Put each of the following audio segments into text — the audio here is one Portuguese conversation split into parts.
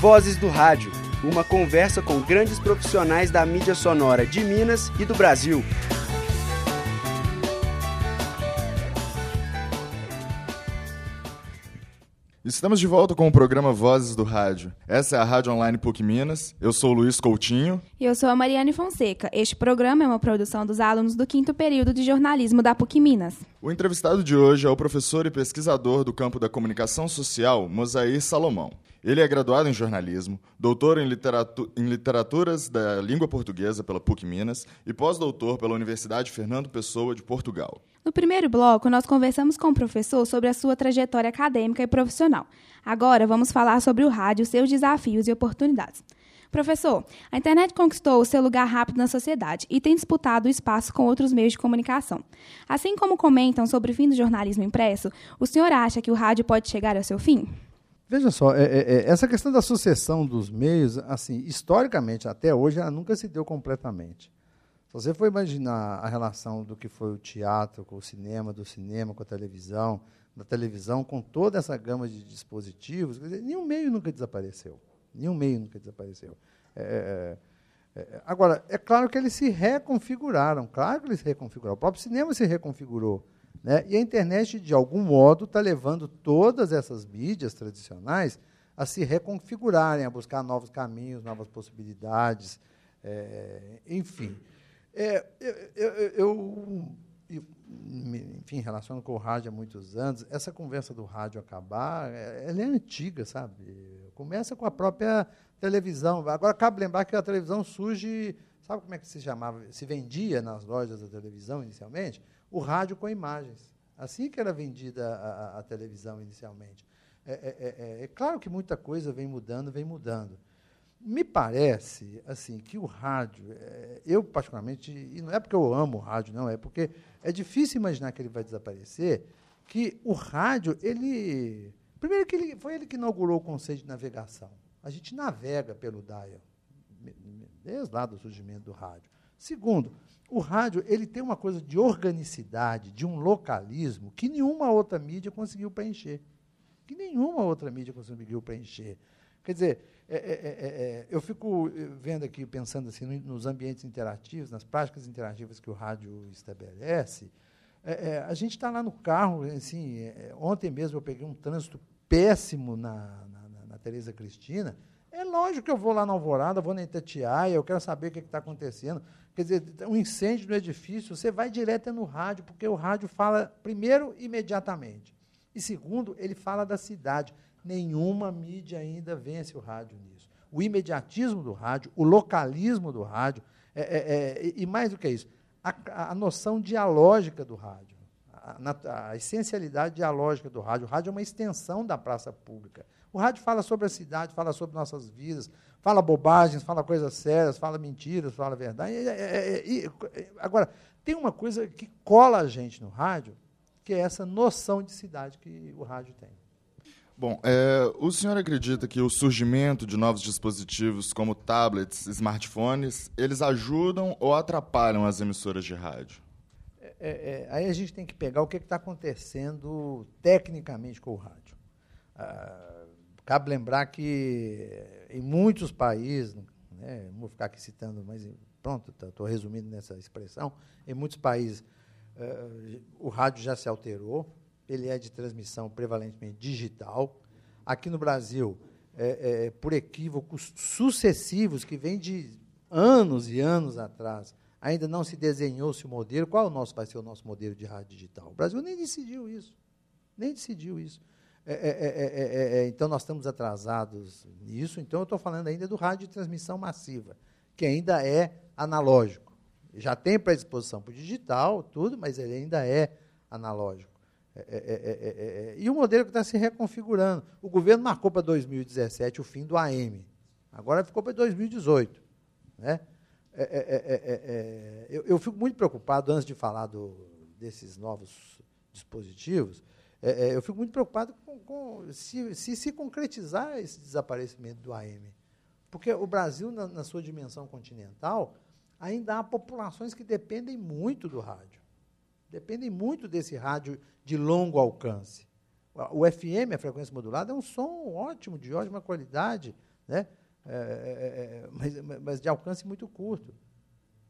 Vozes do Rádio, uma conversa com grandes profissionais da mídia sonora de Minas e do Brasil. Estamos de volta com o programa Vozes do Rádio. Essa é a Rádio Online PUC Minas. Eu sou o Luiz Coutinho. E eu sou a Mariane Fonseca. Este programa é uma produção dos alunos do quinto período de jornalismo da PUC Minas. O entrevistado de hoje é o professor e pesquisador do campo da comunicação social, Mosair Salomão. Ele é graduado em jornalismo, doutor em, literatu em literaturas da língua portuguesa pela PUC Minas e pós-doutor pela Universidade Fernando Pessoa de Portugal. No primeiro bloco, nós conversamos com o professor sobre a sua trajetória acadêmica e profissional. Agora, vamos falar sobre o rádio, seus desafios e oportunidades. Professor, a internet conquistou o seu lugar rápido na sociedade e tem disputado o espaço com outros meios de comunicação. Assim como comentam sobre o fim do jornalismo impresso, o senhor acha que o rádio pode chegar ao seu fim? Veja só, é, é, é, essa questão da sucessão dos meios, assim, historicamente até hoje, ela nunca se deu completamente. Se você for imaginar a relação do que foi o teatro com o cinema, do cinema com a televisão, da televisão com toda essa gama de dispositivos, dizer, nenhum meio nunca desapareceu. Nenhum meio nunca desapareceu. É, é, é, agora, é claro que eles se reconfiguraram, claro que eles se reconfiguraram. O próprio cinema se reconfigurou. Né? E a internet, de algum modo, está levando todas essas mídias tradicionais a se reconfigurarem, a buscar novos caminhos, novas possibilidades, é, enfim. É, eu, eu, eu, enfim, relaciono com o rádio há muitos anos, essa conversa do rádio acabar, é, ela é antiga, sabe? Começa com a própria televisão. Agora, cabe lembrar que a televisão surge, sabe como é que se chamava? Se vendia nas lojas da televisão inicialmente? o rádio com imagens. Assim que era vendida a, a televisão inicialmente. É, é, é, é, claro que muita coisa vem mudando, vem mudando. Me parece assim que o rádio, é, eu particularmente, e não é porque eu amo o rádio, não, é porque é difícil imaginar que ele vai desaparecer, que o rádio, ele. Primeiro que ele, foi ele que inaugurou o conceito de navegação. A gente navega pelo dial, desde lá do surgimento do rádio. Segundo, o rádio ele tem uma coisa de organicidade, de um localismo que nenhuma outra mídia conseguiu preencher. Que nenhuma outra mídia conseguiu preencher. Quer dizer, é, é, é, é eu fico vendo aqui, pensando assim, nos ambientes interativos, nas práticas interativas que o rádio estabelece. É, a gente está lá no carro, assim, ontem mesmo eu peguei um trânsito péssimo na, na, na Tereza Cristina. É lógico que eu vou lá na Alvorada, vou na Itatiaia, eu quero saber o que está acontecendo. Quer dizer, um incêndio no edifício, você vai direto no rádio, porque o rádio fala, primeiro, imediatamente. E segundo, ele fala da cidade. Nenhuma mídia ainda vence o rádio nisso. O imediatismo do rádio, o localismo do rádio, é, é, é, e mais do que isso, a, a noção dialógica do rádio, a, a essencialidade dialógica do rádio. O rádio é uma extensão da praça pública. O rádio fala sobre a cidade, fala sobre nossas vidas, fala bobagens, fala coisas sérias, fala mentiras, fala verdade. E, e, e, agora, tem uma coisa que cola a gente no rádio, que é essa noção de cidade que o rádio tem. Bom, é, o senhor acredita que o surgimento de novos dispositivos como tablets, smartphones, eles ajudam ou atrapalham as emissoras de rádio? É, é, aí a gente tem que pegar o que está acontecendo tecnicamente com o rádio. Ah, Cabe lembrar que em muitos países, né, não vou ficar aqui citando, mas pronto, estou tá, resumindo nessa expressão, em muitos países uh, o rádio já se alterou, ele é de transmissão prevalentemente digital. Aqui no Brasil, é, é, por equívocos sucessivos, que vêm de anos e anos atrás, ainda não se desenhou-se o modelo. Qual o nosso vai ser o nosso modelo de rádio digital? O Brasil nem decidiu isso. Nem decidiu isso. É é é, é, então, nós estamos atrasados nisso. Então, eu estou falando ainda do rádio de transmissão massiva, que ainda é analógico. Já tem predisposição para o digital, tudo, mas ele ainda é analógico. E o modelo que está se reconfigurando. O governo marcou para 2017 o fim do AM. Agora ficou para 2018. Né? Eu, eu, fico muito preocupado, antes de falar do, desses novos dispositivos, é, é, eu fico muito preocupado com, com se, se, se concretizar esse desaparecimento do AM. Porque o Brasil, na, na, sua dimensão continental, ainda há populações que dependem muito do rádio. Dependem muito desse rádio de longo alcance. O FM, a frequência modulada, é um som ótimo, de ótima qualidade. né? É, é, é, mas, mas, de alcance muito curto.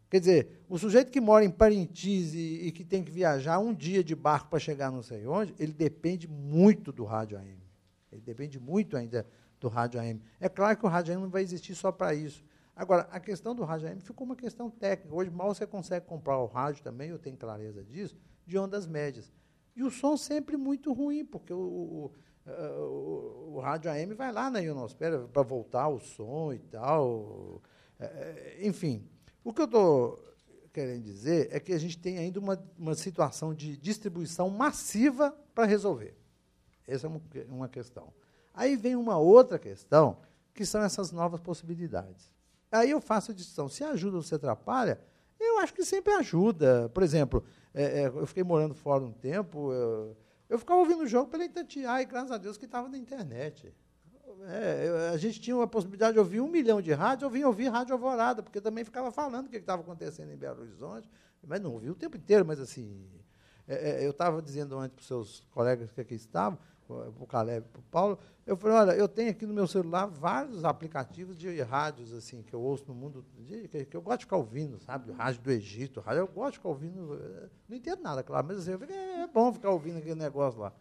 Quer dizer, o sujeito que mora em Parintins e, e que tem que viajar um dia de barco para chegar não sei onde, ele depende muito do rádio AM. Ele depende muito ainda do rádio AM. É claro que o rádio AM não vai existir só para isso. Agora, a questão do rádio AM ficou uma questão técnica. Hoje, mal você consegue comprar o rádio também, eu tenho clareza disso, de ondas médias. E o som sempre muito ruim, porque o, o, o, o rádio AM vai lá na ionosfera para voltar o som e tal. É, é, enfim, o que eu estou querendo dizer é que a gente tem ainda uma, uma situação de distribuição massiva para resolver. Essa é uma, uma questão. Aí vem uma outra questão, que são essas novas possibilidades. Aí eu faço a distinção. Se ajuda ou se atrapalha, eu acho que sempre ajuda. Por exemplo, é, é, eu fiquei morando fora um tempo, eu, eu ficava ouvindo o jogo pela Itatiaia, e graças a Deus que estava na internet. É, eu, a gente tinha a possibilidade de ouvir um milhão de rádios, eu vinha ouvir Rádio Alvorada, porque também ficava falando o que estava acontecendo em Belo Horizonte, mas não ouvi o tempo inteiro, mas assim, é, é eu estava dizendo antes para os seus colegas que aqui estavam, para o Caleb para o Paulo, eu falei, olha, eu tenho aqui no meu celular vários aplicativos de rádios assim que eu ouço no mundo, que, eu gosto de ficar ouvindo, sabe? Rádio do Egito, rádio, eu gosto de ficar ouvindo, eh, não entendo nada, claro, mas assim, eu falei, é, é bom ficar ouvindo aquele negócio lá.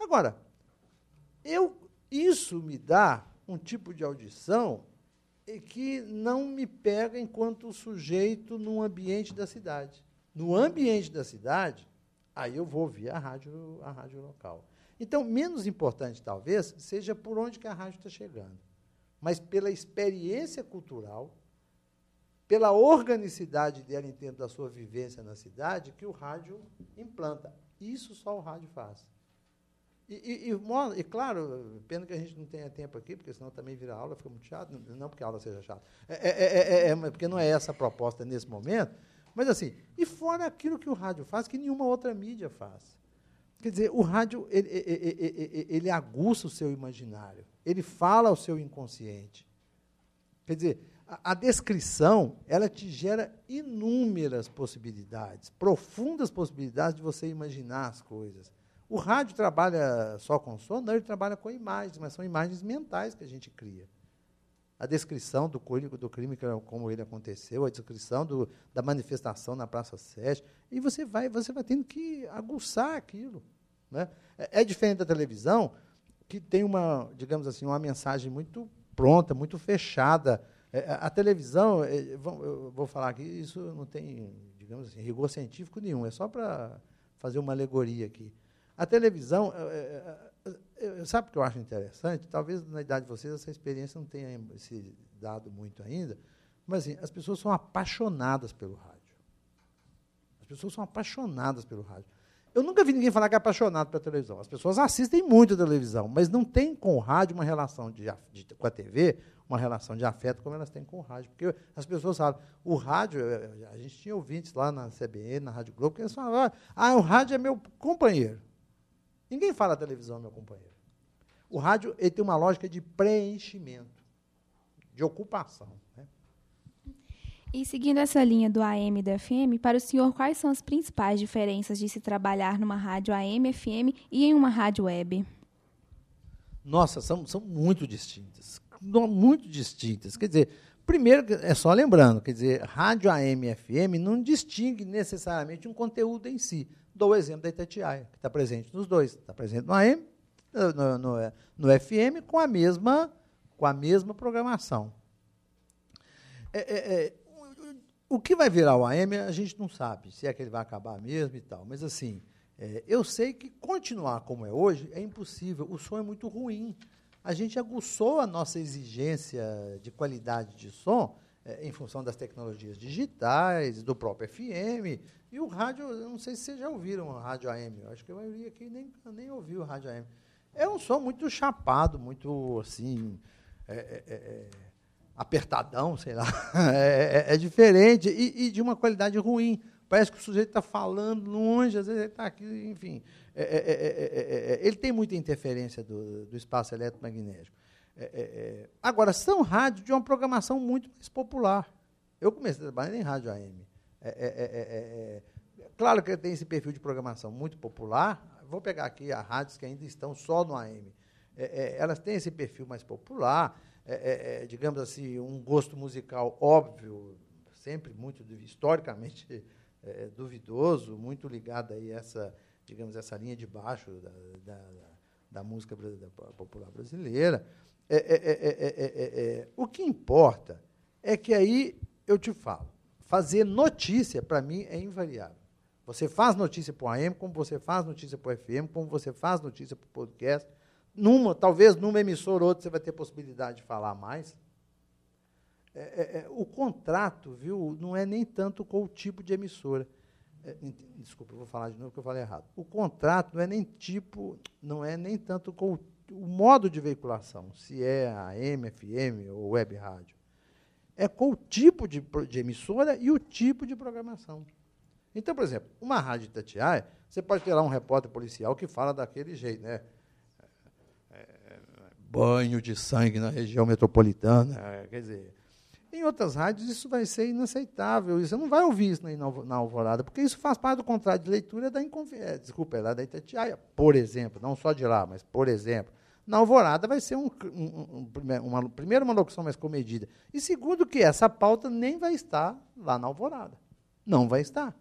Agora, eu, isso me dá um tipo de audição que não me pega enquanto sujeito num ambiente da cidade. No ambiente da cidade, aí eu vou ouvir a rádio, a rádio local. Então, menos importante, talvez, seja por onde que a rádio está chegando, mas pela experiência cultural, pela organicidade dela em termos da sua vivência na cidade, que o rádio implanta. Isso só o rádio faz. E, e, e, e, claro, pena que a gente não tenha tempo aqui, porque senão também vira aula, fica muito chato. Não porque a aula seja chata, é, é, é, é, porque não é essa a proposta nesse momento. Mas assim, e fora aquilo que o rádio faz, que nenhuma outra mídia faz. Quer dizer, o rádio, ele, ele, ele, aguça o seu imaginário, ele fala ao seu inconsciente. Quer dizer, a, a descrição, ela te gera inúmeras possibilidades, profundas possibilidades de você imaginar as coisas. O rádio trabalha só com som? Não, ele trabalha com imagens, mas são imagens mentais que a gente cria. A descrição do crime, do crime como ele aconteceu, a descrição do, da manifestação na Praça 7, e você vai, você vai tendo que aguçar aquilo. Né? É, é diferente da televisão, que tem uma, digamos assim, uma mensagem muito pronta, muito fechada. É, a televisão, é, eu vou falar aqui, isso não tem, digamos assim, rigor científico nenhum, é só para fazer uma alegoria aqui. A televisão, é, sabe o que eu acho interessante? Talvez na idade de vocês essa experiência não tenha se dado muito ainda, mas assim, as pessoas são apaixonadas pelo rádio. As pessoas são apaixonadas pelo rádio. Eu nunca vi ninguém falar que é apaixonado pela televisão. As pessoas assistem muito a televisão, mas não tem com o rádio uma relação de, de, com a TV, uma relação de afeto como elas têm com o rádio. Porque as pessoas falam, o rádio, eh, eh, a gente tinha ouvintes lá na CBN, na Rádio Globo, que eles falavam, ah, o rádio é meu companheiro. Ninguém fala televisão é meu companheiro. O rádio ele tem uma lógica de preenchimento, de ocupação. Né? E seguindo essa linha do AM e do FM, para o senhor, quais são as principais diferenças de se trabalhar numa rádio AM, FM e em uma rádio web? Nossa, são, são muito distintas. Muito distintas. Quer dizer, primeiro, é só lembrando, quer dizer, rádio AM e FM não distingue necessariamente um conteúdo em si. Dou o exemplo da Itatiaia, que está presente nos dois. Está presente no AM, no, no, no, FM, com a mesma, com a mesma programação. É, é, é, o que vai virar o AM, a gente não sabe, se é que ele vai acabar mesmo e tal. Mas, assim, é, eu sei que continuar como é hoje é impossível. O som é muito ruim. A gente aguçou a nossa exigência de qualidade de som é, em função das tecnologias digitais, do próprio FM. E o rádio, eu não sei se vocês já ouviram o rádio AM. Eu acho que a maioria aqui nem, nem ouviu o rádio AM. É um som muito chapado, muito assim. É, é, é, é apertadão, sei lá. É, é, é diferente e, e, de uma qualidade ruim. Parece que o sujeito está falando longe, às vezes ele está aqui, enfim. É, é, é, ele tem muita interferência do, do espaço eletromagnético. Agora, são rádios de uma programação muito mais popular. Eu comecei a trabalhar em rádio AM. claro que tem esse perfil de programação muito popular. Vou pegar aqui as rádios que ainda estão só no AM. é, é, elas têm esse perfil mais popular, é, é, digamos assim, um gosto musical óbvio, sempre muito historicamente duvidoso, muito ligado aí a essa, digamos, essa linha de baixo da, da, da música popular brasileira. o que importa é que aí eu te falo, fazer notícia, para mim, é invariável. Você faz notícia para o AM, como você faz notícia para o FM, como você faz notícia para o podcast. Numa, talvez numa emissora ou outra você vai ter possibilidade de falar mais. É, é, é, o contrato, viu, não é nem tanto com o tipo de emissora. É, desculpa, eu vou falar de novo que eu falei errado. O contrato não é nem tipo, não é nem tanto com o, o modo de veiculação, se é AM, FM ou web rádio. É com o tipo de, de emissora e o tipo de programação. Então, por exemplo, uma rádio Itatiaia, você pode ter lá um repórter policial que fala daquele jeito, né? É, é, banho de sangue na região metropolitana. É, quer dizer, em outras rádios isso vai ser inaceitável. Você não vai ouvir isso na Alvorada, porque isso faz parte do contrato de leitura da Inconfiança. Desculpa, é lá da Itatiaia, por exemplo, não só de lá, mas por exemplo. Na Alvorada vai ser um, um, um, uma, primeiro uma locução mais comedida. E segundo que essa pauta nem vai estar lá na Alvorada. Não vai estar.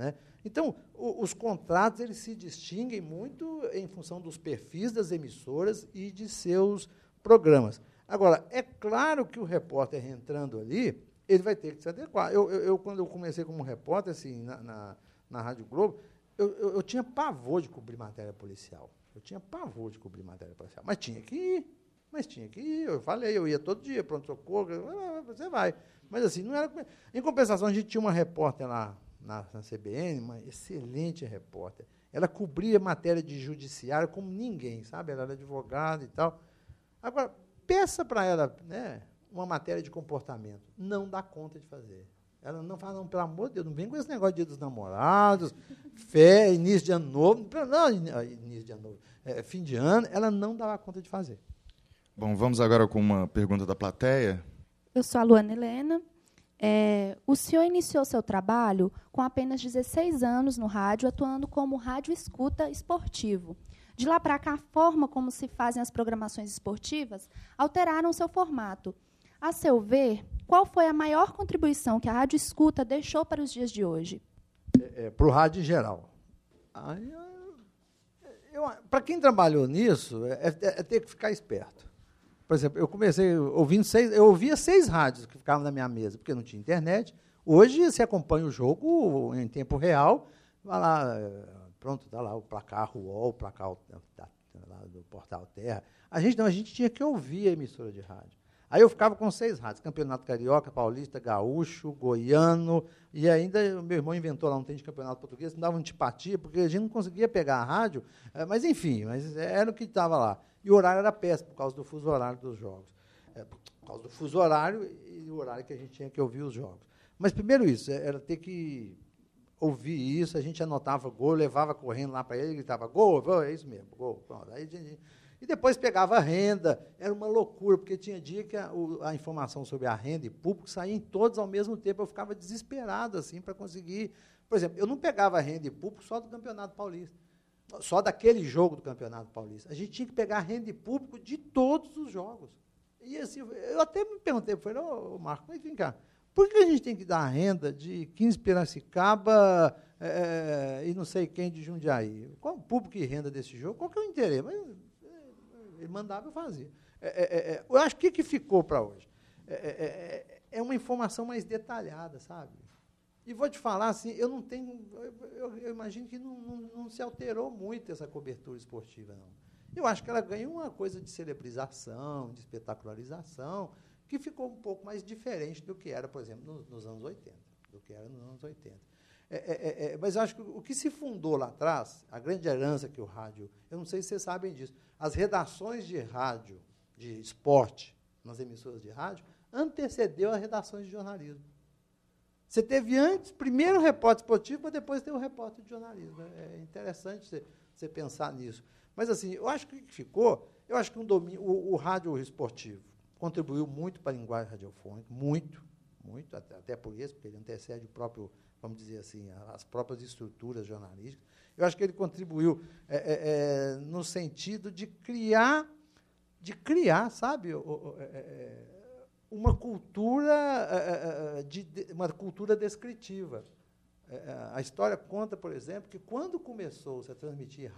Né? Então, o, os contratos eles se distinguem muito em função dos perfis das emissoras e de seus programas. Agora, é claro que o repórter entrando ali, ele vai ter que se adequar. Eu, eu, eu quando eu comecei como repórter, assim, na, na, na Rádio Globo, eu, eu, eu, tinha pavor de cobrir matéria policial. Eu tinha pavor de cobrir matéria policial. Mas tinha que ir. Mas tinha que ir. Eu falei, eu ia todo dia, pronto-socorro. Você vai. Mas assim, não era. Em compensação, a gente tinha uma repórter lá na, na CBN, uma excelente repórter. Ela cobria matéria de judiciário como ninguém, sabe? Ela era advogada e tal. Agora, peça para ela né, uma matéria de comportamento. Não dá conta de fazer. Ela não fala, não, pelo amor de Deus, não vem com esse negócio de dia dos namorados, fé, início de ano novo. Não, início de ano novo. É, fim de ano, ela não dava conta de fazer. Bom, vamos agora com uma pergunta da plateia. Eu sou a Luana Helena, é, o senhor iniciou seu trabalho com apenas 16 anos no rádio, atuando como rádio escuta esportivo. De lá para cá, a forma como se fazem as programações esportivas alteraram seu formato. A seu ver, qual foi a maior contribuição que a rádio escuta deixou para os dias de hoje? É, é, para o rádio em geral. Para quem trabalhou nisso, é, é, é ter que ficar esperto. Por exemplo, eu comecei ouvindo seis, eu ouvia seis rádios que ficavam na minha mesa, porque não tinha internet. Hoje você acompanha o jogo em tempo real, vai lá, pronto, está lá o placar UOL, o placar da, do Portal Terra. A gente não, a gente tinha que ouvir a emissora de rádio. Aí eu ficava com seis rádios: Campeonato Carioca, Paulista, Gaúcho, Goiano, e ainda meu irmão inventou lá um tempo de campeonato português, não dava antipatia, porque a gente não conseguia pegar a rádio, eh, mas enfim, mas era o que estava lá. E o horário era péssimo, por causa do fuso horário dos jogos. É, por causa do fuso horário e o horário que a gente tinha que ouvir os jogos. Mas, primeiro, isso, é, era ter que ouvir isso, a gente anotava gol, levava correndo lá para ele, gritava gol, é isso mesmo, gol. Pronto. Aí, gente, e depois pegava a renda, era uma loucura, porque tinha dia que a, a, informação sobre a renda e público saía em todos ao mesmo tempo, eu ficava desesperado assim para conseguir. Por exemplo, eu não pegava a renda e público só do Campeonato Paulista só daquele jogo do Campeonato Paulista. A gente tinha que pegar a renda de público de todos os jogos. E assim, eu até me perguntei, falei, ô oh, Marco, mas vem cá, por que a gente tem que dar renda de 15 Piracicaba é, e não sei quem de Jundiaí? Qual o público e renda desse jogo? Qual que é o interesse? Mas, ele mandava, eu fazia. É, é, eu acho que o que ficou para hoje é, uma informação mais detalhada, sabe? E vou te falar assim, eu não tenho. Eu, eu imagino que não, não, não, se alterou muito essa cobertura esportiva, não. Eu acho que ela ganhou uma coisa de celebrização, de espetacularização, que ficou um pouco mais diferente do que era, por exemplo, nos, nos anos 80. Do que era nos anos 80. É, é, é, é, mas acho que o que se fundou lá atrás, a grande herança que o rádio. Eu não sei se vocês sabem disso. As redações de rádio, de esporte, nas emissoras de rádio, antecedeu as redações de jornalismo. Você teve antes, primeiro o repórter esportivo, para depois ter o repórter de jornalismo. É interessante você, você, pensar nisso. Mas, assim, eu acho que ficou, eu acho que um domínio, o, o rádio esportivo contribuiu muito para a linguagem radiofônica, muito, muito, até, até por isso, porque ele antecede o próprio, vamos dizer assim, as próprias estruturas jornalísticas. Eu acho que ele contribuiu é, é, é no sentido de criar de criar, sabe, é, uma cultura, de, uma cultura descritiva. A história conta, por exemplo, que quando começou -se a transmitir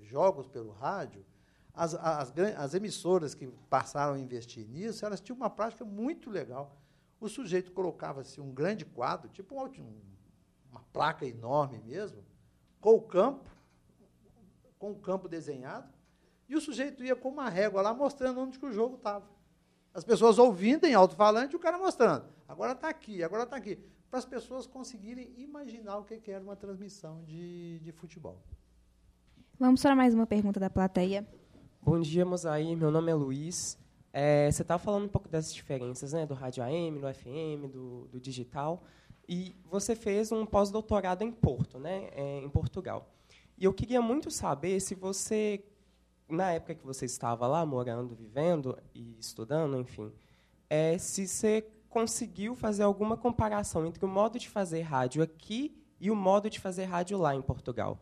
jogos pelo rádio, as, as, as, emissoras que passaram a investir nisso, elas tinham uma prática muito legal. O sujeito colocava-se um grande quadro, tipo um, uma placa enorme mesmo, com o campo, com o campo desenhado, e o sujeito ia com uma régua lá mostrando onde que o jogo estava. As pessoas ouvindo em alto-falante, o cara mostrando. Agora está aqui, agora está aqui. Para as pessoas conseguirem imaginar o que era uma transmissão de, de futebol. Vamos para mais uma pergunta da plateia. Bom dia, Mosaí. Meu nome é Luiz. É, você estava falando um pouco das diferenças né, do rádio AM, do FM, do, do digital. E você fez um pós-doutorado em Porto, né, é, em Portugal. E eu queria muito saber se você, na época que você estava lá, morando, vivendo e estudando, enfim, é, se você conseguiu fazer alguma comparação entre o modo de fazer rádio aqui e o modo de fazer rádio lá em Portugal.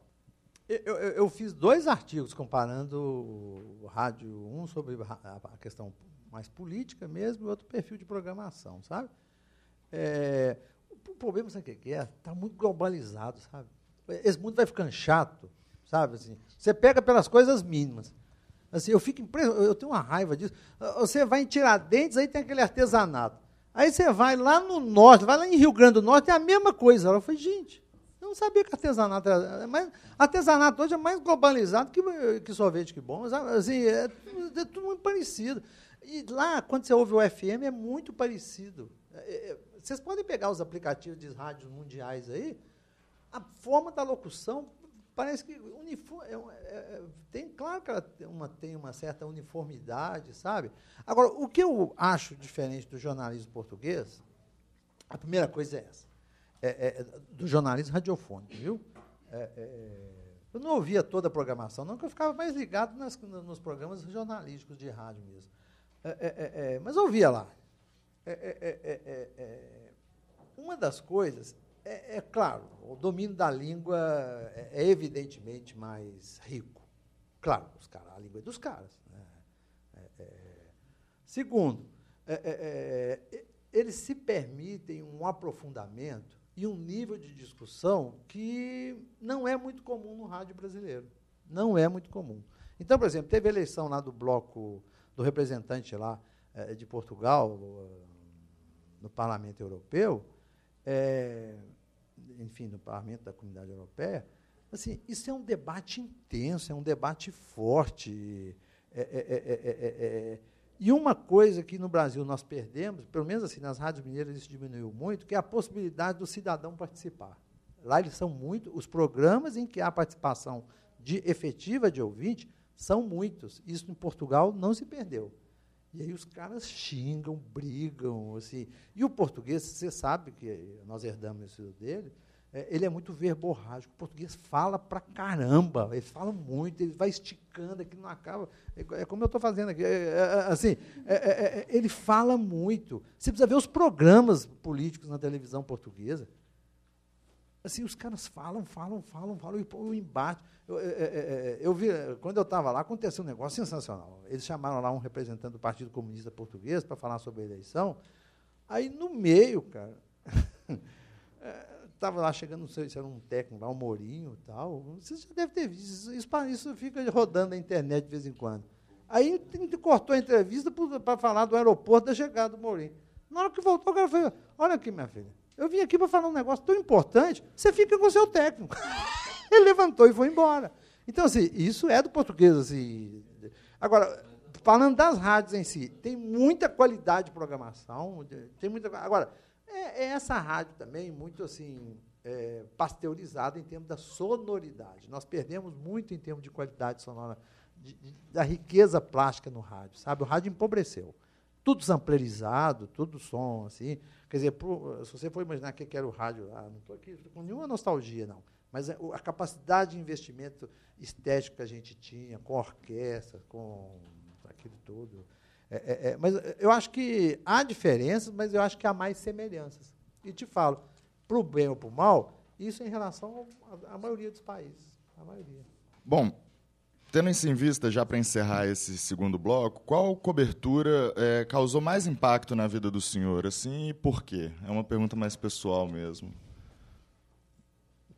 Eu, eu, eu fiz dois artigos comparando o rádio, um sobre a questão mais política mesmo e outro perfil de programação, sabe? É, o problema, sabe o que é? Está muito globalizado, sabe? Esse mundo vai ficando chato, sabe? Assim, você pega pelas coisas mínimas. Assim, eu fico eu tenho uma raiva disso. Você vai em Tiradentes, aí tem aquele artesanato. Aí você vai lá no norte, vai lá em Rio Grande do Norte, é a mesma coisa. Eu falei, gente, eu não sabia que artesanato era. Mas artesanato hoje é mais globalizado que, que sorvete que bom. Assim, é, é tudo muito parecido. E lá, quando você ouve o FM, é muito parecido. É, é vocês podem pegar os aplicativos de rádios mundiais aí, a forma da locução parece que uniform, é, é, é, tem claro que ela tem uma, tem uma certa uniformidade, sabe? Agora, o que eu acho diferente do jornalismo português, a primeira coisa é essa, é, é, do jornalismo radiofônico, viu? É, eu não ouvia toda a programação, não, que eu ficava mais ligado nas, nos programas jornalísticos de rádio mesmo. mas ouvia lá. é, uma das coisas, é, é, claro, o domínio da língua é, é evidentemente mais rico. Claro, os cara, a língua é dos caras. Né? É, é segundo, é, eles se permitem um aprofundamento e um nível de discussão que não é muito comum no rádio brasileiro. Não é muito comum. Então, por exemplo, teve a eleição lá do bloco do representante lá de Portugal no Parlamento Europeu, é, enfim, no parlamento da comunidade europeia, assim, isso é um debate intenso, é um debate forte. É, é, é, e uma coisa que no Brasil nós perdemos, pelo menos assim, nas rádios mineiras isso diminuiu muito, que é a possibilidade do cidadão participar. Lá eles são muito, os programas em que há participação de efetiva de ouvinte são muitos. Isso em Portugal não se perdeu. E aí os caras xingam, brigam, assim. E o português, você sabe que nós herdamos isso dele, ele é muito verborrágico. O português fala pra caramba, ele fala muito, ele vai esticando, aqui não acaba. É, é como eu estou fazendo aqui. É, é, é assim, é, ele fala muito. Você precisa ver os programas políticos na televisão portuguesa. Assim, os caras falam, falam, falam, falam, e o embate. Eu, eu, vi, quando eu estava lá, aconteceu um negócio sensacional. Eles chamaram lá um representante do Partido Comunista Português para falar sobre a eleição. Aí, no meio, cara, estava lá chegando, não sei se era um técnico lá, um Mourinho e tal. Você já deve ter visto. Isso, isso fica rodando na internet de vez em quando. Aí cortou a entrevista para falar do aeroporto da chegada do Mourinho. Na hora que voltou, o cara falou: Olha aqui, minha filha. Eu vim aqui para falar um negócio tão importante, você fica com o seu técnico. Ele levantou e foi embora. Então, assim, isso é do português. Assim. Agora, falando das rádios em si, tem muita qualidade de programação, tem muita. Agora, é, é essa rádio também muito assim é, pasteurizada em termos da sonoridade. Nós perdemos muito em termos de qualidade sonora, de, de, da riqueza plástica no rádio, sabe? O rádio empobreceu. Tudo samplerizado, tudo som, assim. Quer dizer, pro, se você for imaginar o que era o rádio lá, não estou aqui com nenhuma nostalgia, não. Mas é, a capacidade de investimento estético que a gente tinha, com orquestra, com aquilo tudo. É, é, é, mas eu acho que há diferenças, mas eu acho que há mais semelhanças. E te falo, para o bem ou para o mal, isso em relação à maioria dos países. A maioria. Bom, Tendo isso em vista, já para encerrar esse segundo bloco, qual cobertura é, causou mais impacto na vida do senhor, assim, e por quê? É uma pergunta mais pessoal mesmo.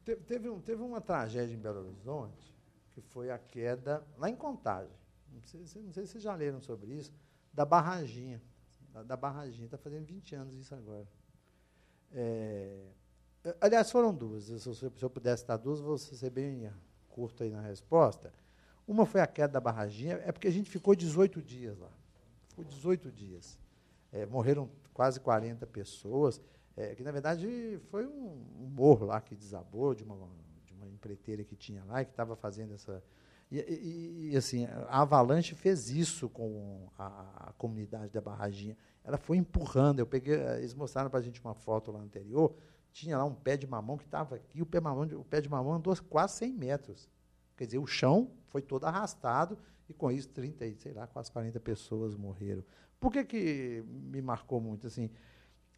Teve, teve, um, teve uma tragédia em Belo Horizonte, que foi a queda, lá em Contagem, não sei, não sei se vocês já leram sobre isso, da barraginha. Da, da barraginha, está fazendo 20 anos isso agora. É, aliás, foram duas. Se eu, se eu pudesse dar duas, vou ser bem curto aí na resposta. Uma foi a queda da barraginha, é porque a gente ficou 18 dias lá. Ficou 18 dias. É, morreram quase 40 pessoas, é, que na verdade foi um, um, morro lá que desabou de uma, de uma empreiteira que tinha lá que estava fazendo essa. E, e, e, assim, a Avalanche fez isso com a, a, comunidade da barraginha. Ela foi empurrando. Eu peguei, eles mostraram para a gente uma foto lá anterior. Tinha lá um pé de mamão que estava aqui, o pé, mamão, o pé de mamão andou quase 100 metros. Quer dizer, o chão foi todo arrastado e com isso 30, sei lá, quase 40 pessoas morreram. Por que, que me marcou muito? Assim,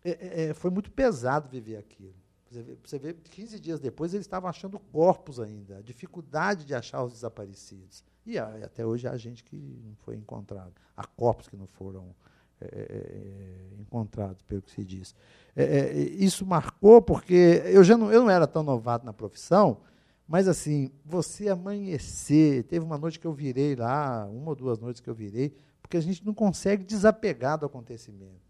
é, é, é foi muito pesado viver aquilo. Você vê, você vê, 15 dias depois eles estavam achando corpos ainda, a dificuldade de achar os desaparecidos. E até hoje há gente que não foi encontrado. Há corpos que não foram é, é, é encontrados, pelo que se diz. É, isso marcou porque eu já não, eu não era tão novato na profissão, mas assim, você amanhecer, teve uma noite que eu virei lá, uma ou duas noites que eu virei, porque a gente não consegue desapegar do acontecimento.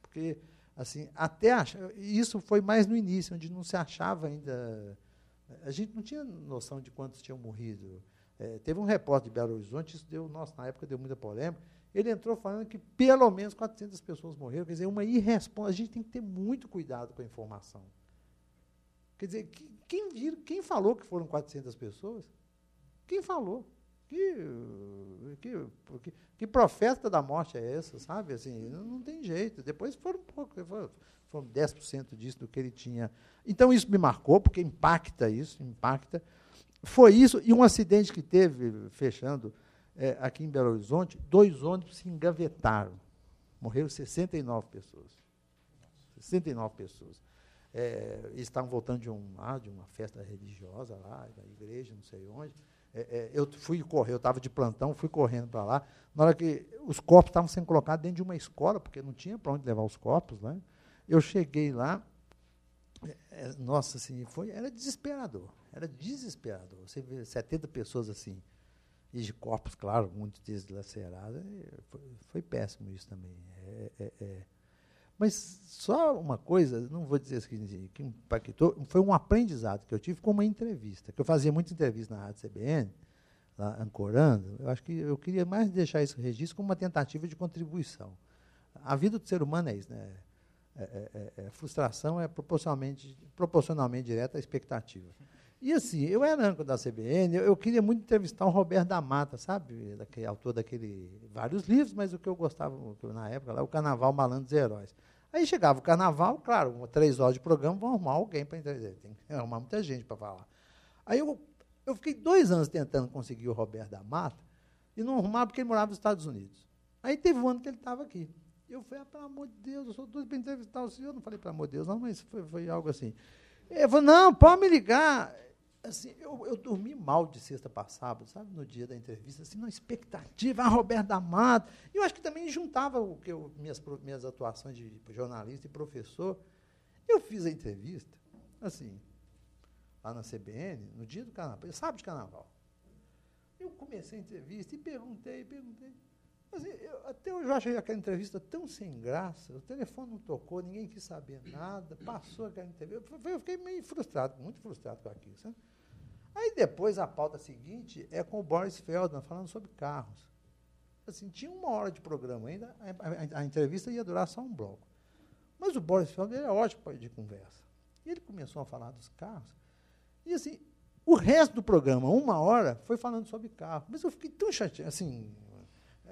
Porque, assim, até isso foi mais no início, onde não se achava ainda. A gente não tinha noção de quantos tinham morrido. É, teve um repórter de Belo Horizonte, isso deu, nossa, na época deu muita polêmica. Ele entrou falando que pelo menos 400 pessoas morreram. Quer dizer, uma irresponsabilidade. A gente tem que ter muito cuidado com a informação. Quer dizer, quem, vir, quem falou que foram 400 pessoas? Quem falou? Que, que, que, profeta da morte é essa, sabe? Assim, não, tem jeito. Depois foram um pouco, foram, foram 10% disso do que ele tinha. Então isso me marcou, porque impacta isso, impacta. Foi isso, e um acidente que teve, fechando, é, aqui em Belo Horizonte, dois ônibus se engavetaram. Morreram 69 pessoas. 69 pessoas é, eles estavam voltando de, um, de uma festa religiosa lá, da igreja, não sei onde. É, é, eu fui correr, eu estava de plantão, fui correndo para lá. Na hora que os corpos estavam sendo colocados dentro de uma escola, porque não tinha para onde levar os corpos, né? Eu cheguei lá, é, é, nossa, assim, foi, era desesperador, era desesperador. Você vê 70 pessoas assim, e de corpos, claro, muitos deslacerados, foi, foi péssimo isso também. É, é, é mas só uma coisa, não vou dizer que, que impactou, foi um aprendizado que eu tive com uma entrevista, que eu fazia muita entrevista na Rádio CBN, lá, ancorando. Eu acho que eu queria mais deixar esse registro como uma tentativa de contribuição. A vida do ser humano é isso, né? É, é, é, é frustração é proporcionalmente, proporcionalmente direta à expectativa. E assim, eu era âncora da CBN, eu, eu, queria muito entrevistar o Roberto da Mata, sabe? Daquele, autor daquele vários livros, mas o que eu gostava na época lá, o Carnaval Malandros e Heróis. Aí chegava o carnaval, claro, três horas de programa, vão arrumar alguém para entender. Tem que arrumar muita gente para falar. Aí eu, eu fiquei dois anos tentando conseguir o Roberto da Mata e não arrumava porque ele morava nos Estados Unidos. Aí teve um ano que ele estava aqui. Eu falei, ah, pelo amor de Deus, eu sou doido para entrevistar o senhor. Eu não falei, pelo amor de Deus, não, mas foi, foi algo assim. Ele falou, não, pode me ligar assim, eu, eu dormi mal de sexta para sábado, sabe, no dia da entrevista, assim, na expectativa, a ah, Roberto da Mata. E eu acho que também juntava o que eu, minhas, minhas atuações de jornalista e professor. Eu fiz a entrevista, assim, lá na CBN, no dia do carnaval, sábado de carnaval. Eu comecei a entrevista e perguntei, perguntei. Assim, eu, até hoje eu achei aquela entrevista tão sem graça, o telefone não tocou, ninguém quis saber nada, passou aquela entrevista. Eu, eu fiquei meio frustrado, muito frustrado com aquilo. Sabe? Aí depois a pauta seguinte é com o Boris Feldman falando sobre carros. Assim, tinha uma hora de programa ainda, a, a, a entrevista ia durar só um bloco. Mas o Boris Feldman é ótimo de conversa. E ele começou a falar dos carros. E assim, o resto do programa, uma hora, foi falando sobre carro. Mas eu fiquei tão chateado, assim,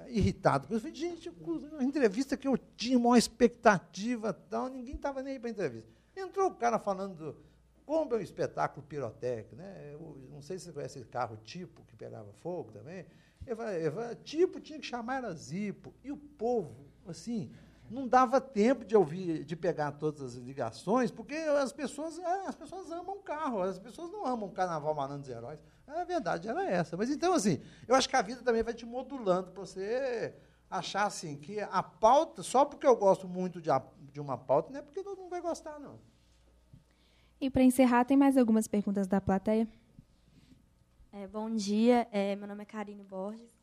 irritado. Eu falei, gente, a entrevista que eu tinha uma expectativa tal, ninguém estava nem aí para a entrevista. Entrou o cara falando do, como é um espetáculo pirotécnico, né? Eu não sei se você conhece esse carro tipo que pegava fogo também. Ele fala, ele fala, tipo tinha que chamar era Zipo. E o povo, assim, não dava tempo de ouvir, de pegar todas as ligações, porque as pessoas, é, as pessoas amam carro, as pessoas não amam carnaval Malandro dos Heróis. A verdade era essa. Mas então, assim, eu acho que a vida também vai te modulando para você achar assim que a pauta, só porque eu gosto muito de, de uma pauta, não é porque todo mundo vai gostar, não. E para encerrar, tem mais algumas perguntas da plateia? É, bom dia, é, meu nome é Karine Borges.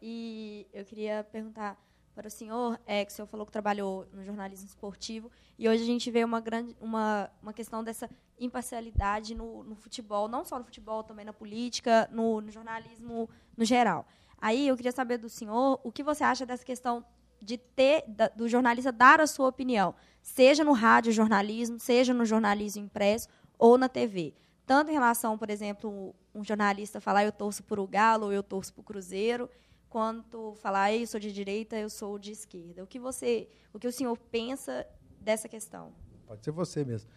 E eu queria perguntar para o senhor, é, que o senhor falou que trabalhou no jornalismo esportivo, e hoje a gente vê uma, grande, uma, uma questão dessa imparcialidade no, no futebol, não só no futebol, também na política, no, no jornalismo no geral. Aí eu queria saber do senhor o que você acha dessa questão de ter do jornalista dar a sua opinião, seja no rádio jornalismo, seja no jornalismo impresso ou na TV. Tanto em relação, por exemplo, um jornalista falar eu torço para o Galo ou eu torço para o Cruzeiro, quanto falar eu sou de direita, eu sou de esquerda. O que você, o que o senhor pensa dessa questão? Pode ser você mesmo.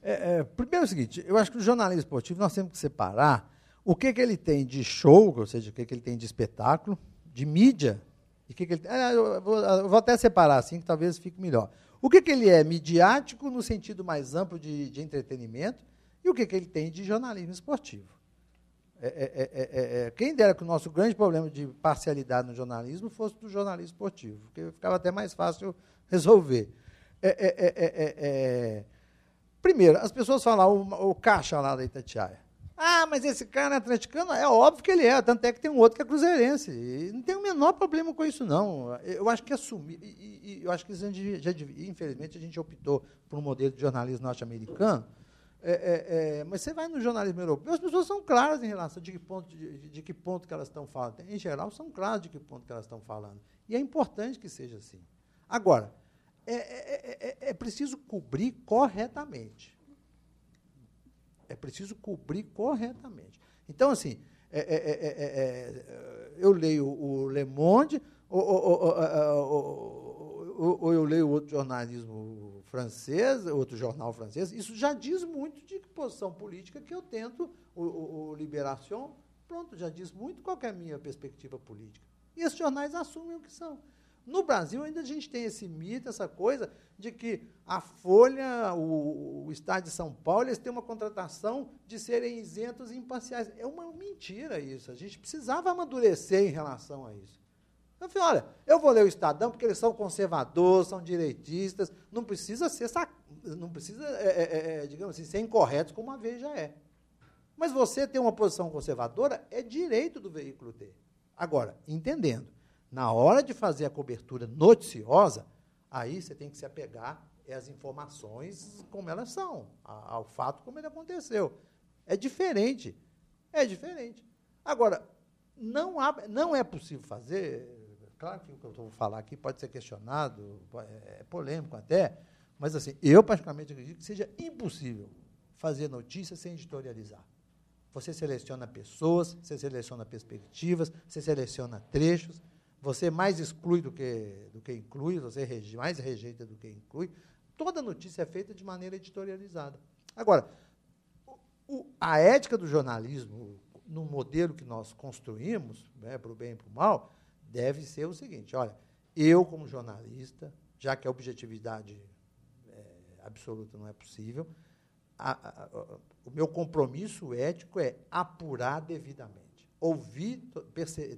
É, é, primeiro é o seguinte, eu acho que o jornalismo esportivo nós temos que separar o que, que ele tem de show, ou seja, o que, que ele tem de espetáculo, de mídia, e que, que ele, é, eu, vou, eu, vou, até separar assim, que talvez fique melhor. O que, que ele é midiático no sentido mais amplo de, de entretenimento e o que, que ele tem de jornalismo esportivo. É, é, é, quem dera que o nosso grande problema de parcialidade no jornalismo fosse do jornalismo esportivo, porque ficava até mais fácil resolver. Primeiro, as pessoas falam, o, o caixa lá da Itatiaia. Ah, mas esse cara é atleticano? É óbvio que ele é, tanto é que tem um outro que é cruzeirense. E não tem o menor problema com isso, não. Eu acho que assumir, e, e, eu acho que já, já, infelizmente a gente optou por um modelo de jornalismo norte-americano, é, é, é, mas você vai no jornalismo europeu, as pessoas são claras em relação de que ponto, de, de que, ponto que elas estão falando. Em geral, são claras de que ponto que elas estão falando. E é importante que seja assim. Agora, é, é, é preciso cobrir corretamente. É preciso cobrir corretamente. Então, assim, eu leio o Le Monde, ou, ou, ou, ou eu leio outro jornalismo francês, outro jornal francês, isso já diz muito de que posição política que eu tento, o, o, o Liberação, pronto, já diz muito qual é a minha perspectiva política. E esses jornais assumem o que são. No Brasil, ainda a gente tem esse mito, essa coisa de que a Folha, o, o Estado de São Paulo, eles têm uma contratação de serem isentos e imparciais. É uma mentira isso. A gente precisava amadurecer em relação a isso. Eu falei, olha, eu vou ler o Estadão porque eles são conservadores, são direitistas, não precisa ser, não precisa, é, é, é, é, digamos assim, ser incorretos como a Veja é. Mas você ter uma posição conservadora é direito do veículo ter. Agora, entendendo, na hora de fazer a cobertura noticiosa, aí você tem que se apegar às informações como elas são, ao fato como ele aconteceu. É diferente. É diferente. Agora, não, há, não é possível fazer, Claro que o que eu vou falar aqui pode ser questionado, é, é polêmico até, mas assim, eu particularmente acredito que seja impossível fazer notícia sem editorializar. Você seleciona pessoas, você seleciona perspectivas, você seleciona trechos, você mais exclui do que, do que inclui, você mais rejeita do que inclui. Toda notícia é feita de maneira editorializada. Agora, o, a ética do jornalismo, no modelo que nós construímos, né, para o bem e para o mal, deve ser o seguinte: olha, eu, como jornalista, já que a objetividade é, absoluta não é possível, a, a, a, o meu compromisso ético é apurar devidamente, ouvir,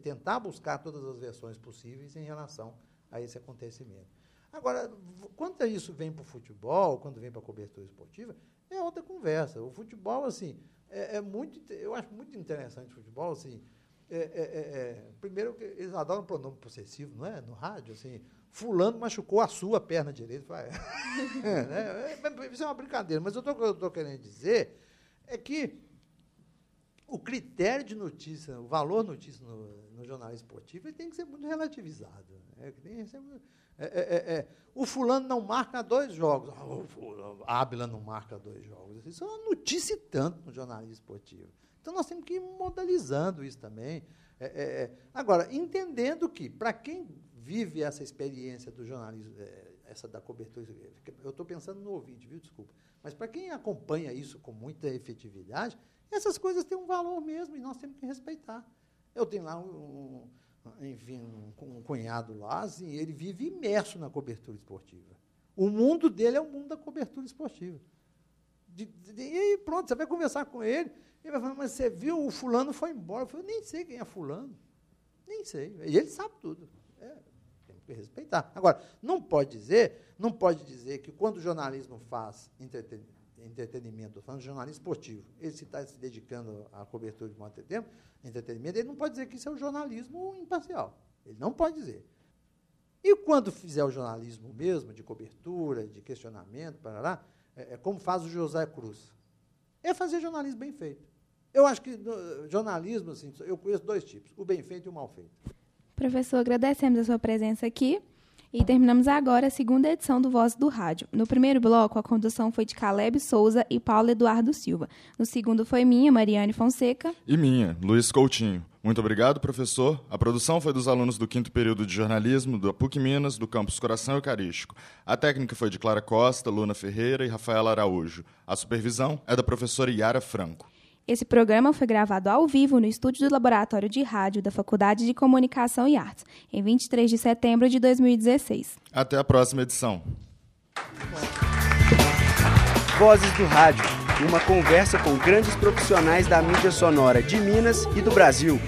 tentar buscar todas as versões possíveis em relação a esse acontecimento. Agora, quando isso vem para o futebol, quando vem para a cobertura esportiva, é outra conversa. O futebol, assim, é, é, muito, eu acho muito interessante o futebol, assim, é, é, é, é, primeiro, eles adoram pronome possessivo, não é? No rádio, assim, fulano machucou a sua perna direita. É, né? Isso é uma brincadeira, mas o que eu estou querendo dizer é que o critério de notícia, o valor notícia no, no jornalismo esportivo, tem que ser muito relativizado. Né? É, é, é, o fulano não marca dois jogos. Ah, o Ábila não marca dois jogos. Isso é uma notícia tanto no jornalismo esportivo. Então, nós temos que ir modalizando isso também. É, é, é. agora, entendendo que, para quem vive essa experiência do jornalismo, é, essa da cobertura, eu estou pensando no ouvinte, viu? Desculpa. Mas para quem acompanha isso com muita efetividade, essas coisas têm um valor mesmo e nós temos que respeitar. Eu tenho lá um, enfim, um, cunhado lá, assim, ele vive imerso na cobertura esportiva. O mundo dele é o mundo da cobertura esportiva. De, de, e pronto, você vai conversar com ele, ele vai falar, mas você viu, o fulano foi embora. Eu falei, nem sei quem é fulano. Nem sei. E ele sabe tudo. É, tem que respeitar. Agora, não pode dizer, não pode dizer que quando o jornalismo faz entretenimento, entretenimento, falando de jornalismo esportivo, ele se está se dedicando à cobertura de muito tempo, entretenimento, ele não pode dizer que isso é o jornalismo imparcial. Ele não pode dizer. E quando fizer o jornalismo mesmo, de cobertura, de questionamento, parará, é, é como faz o José Cruz. É fazer jornalismo bem feito. Eu acho que no, jornalismo, assim, eu conheço dois tipos, o bem feito e o mal feito. Professor, agradecemos a sua presença aqui. E terminamos agora a segunda edição do Voz do Rádio. No primeiro bloco, a condução foi de Caleb Souza e Paulo Eduardo Silva. No segundo foi minha, Mariane Fonseca. E minha, Luiz Coutinho. Muito obrigado, professor. A produção foi dos alunos do quinto período de jornalismo da PUC Minas, do campus Coração Eucarístico. A técnica foi de Clara Costa, Luna Ferreira e Rafaela Araújo. A supervisão é da professora Yara Franco. Esse programa foi gravado ao vivo no estúdio do Laboratório de Rádio da Faculdade de Comunicação e Artes, em 23 de setembro de 2016. Até a próxima edição. Vozes do Rádio uma conversa com grandes profissionais da mídia sonora de Minas e do Brasil.